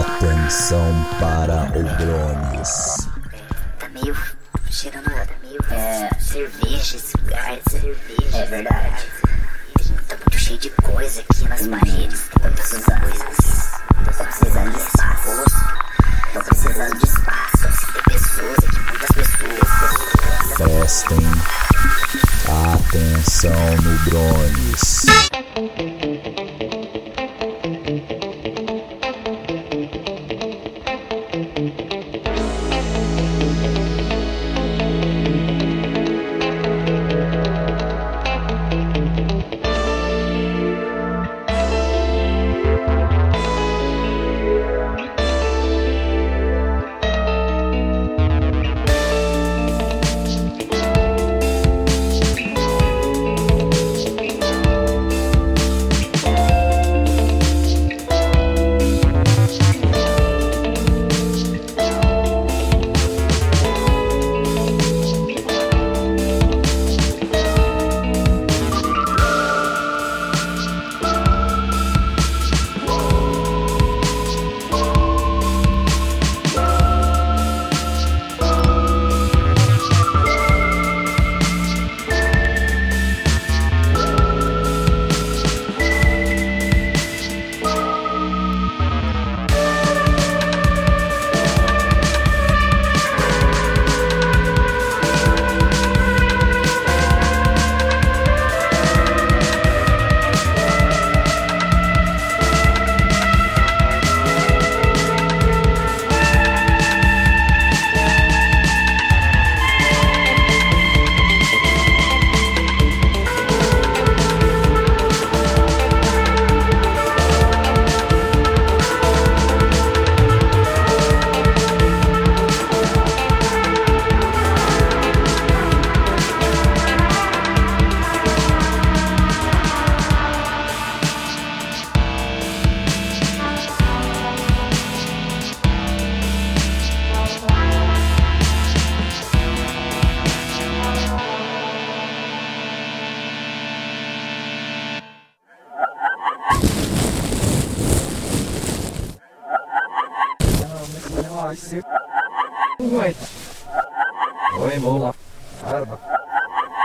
Atenção para o drones. Tá meio cheirando tá meio é, cerveja esse lugar, é cerveja. É verdade. Tá muito cheio de coisa aqui nas uhum. paredes. Tantas coisas. Tantas.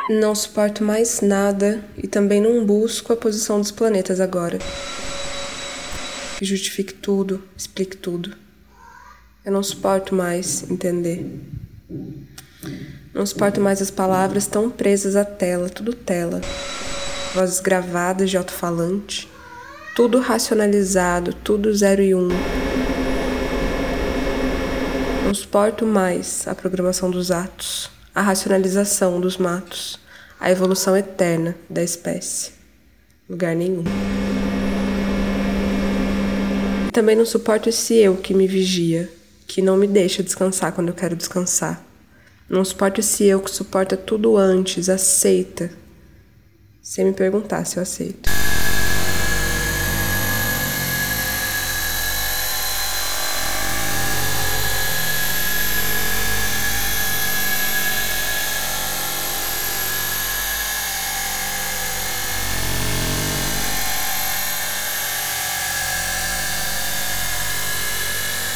Não suporto mais nada e também não busco a posição dos planetas agora. Que justifique tudo, explique tudo. Eu não suporto mais entender. Não suporto mais as palavras tão presas à tela, tudo tela. Vozes gravadas de alto-falante, tudo racionalizado, tudo zero e um. Não suporto mais a programação dos atos, a racionalização dos matos, a evolução eterna da espécie. Lugar nenhum. Também não suporto esse eu que me vigia, que não me deixa descansar quando eu quero descansar. Não suporto esse eu que suporta tudo antes, aceita, sem me perguntar se eu aceito.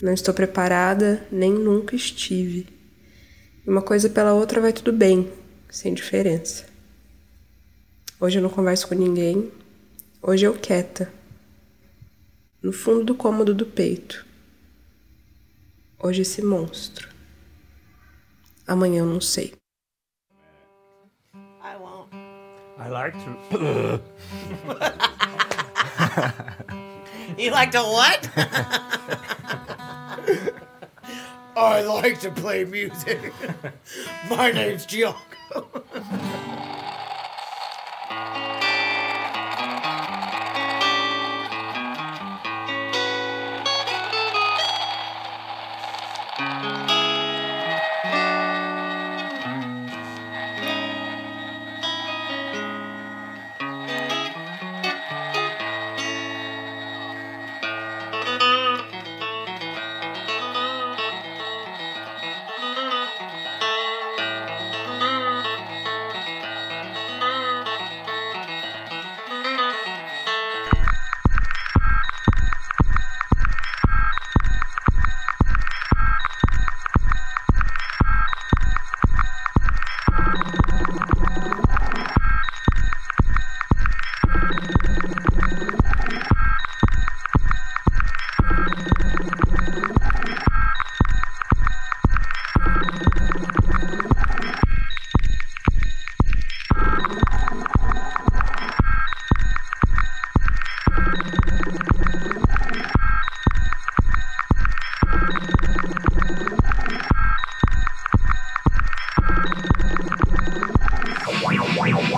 Não estou preparada, nem nunca estive. Uma coisa pela outra vai tudo bem, sem diferença. Hoje eu não converso com ninguém. Hoje eu quieta. No fundo do cômodo do peito. Hoje esse monstro. Amanhã eu não sei. I won't. I like to. You like to what? I like to play music. My name's Giacomo.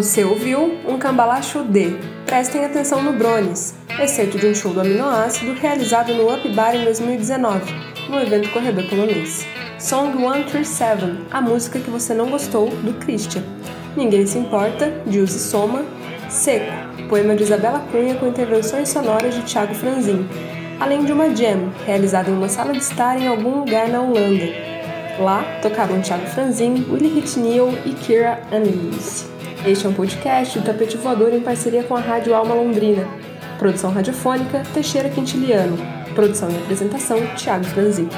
Você ouviu um cambalacho de Prestem atenção no Brones, excerto de um show do aminoácido realizado no Up Bar em 2019, no evento Corredor Polonês. Song 137, a música que você não gostou, do Christian. Ninguém se importa, de Uzi Soma. Seco, poema de Isabela Cunha com intervenções sonoras de Thiago Franzin. Além de uma jam, realizada em uma sala de estar em algum lugar na Holanda. Lá tocavam Thiago Franzin, Willie Hitnell e Kira Annelies. Este é um podcast do Tapete Voador em parceria com a Rádio Alma Londrina. Produção radiofônica, Teixeira Quintiliano. Produção e apresentação, Thiago Franzin.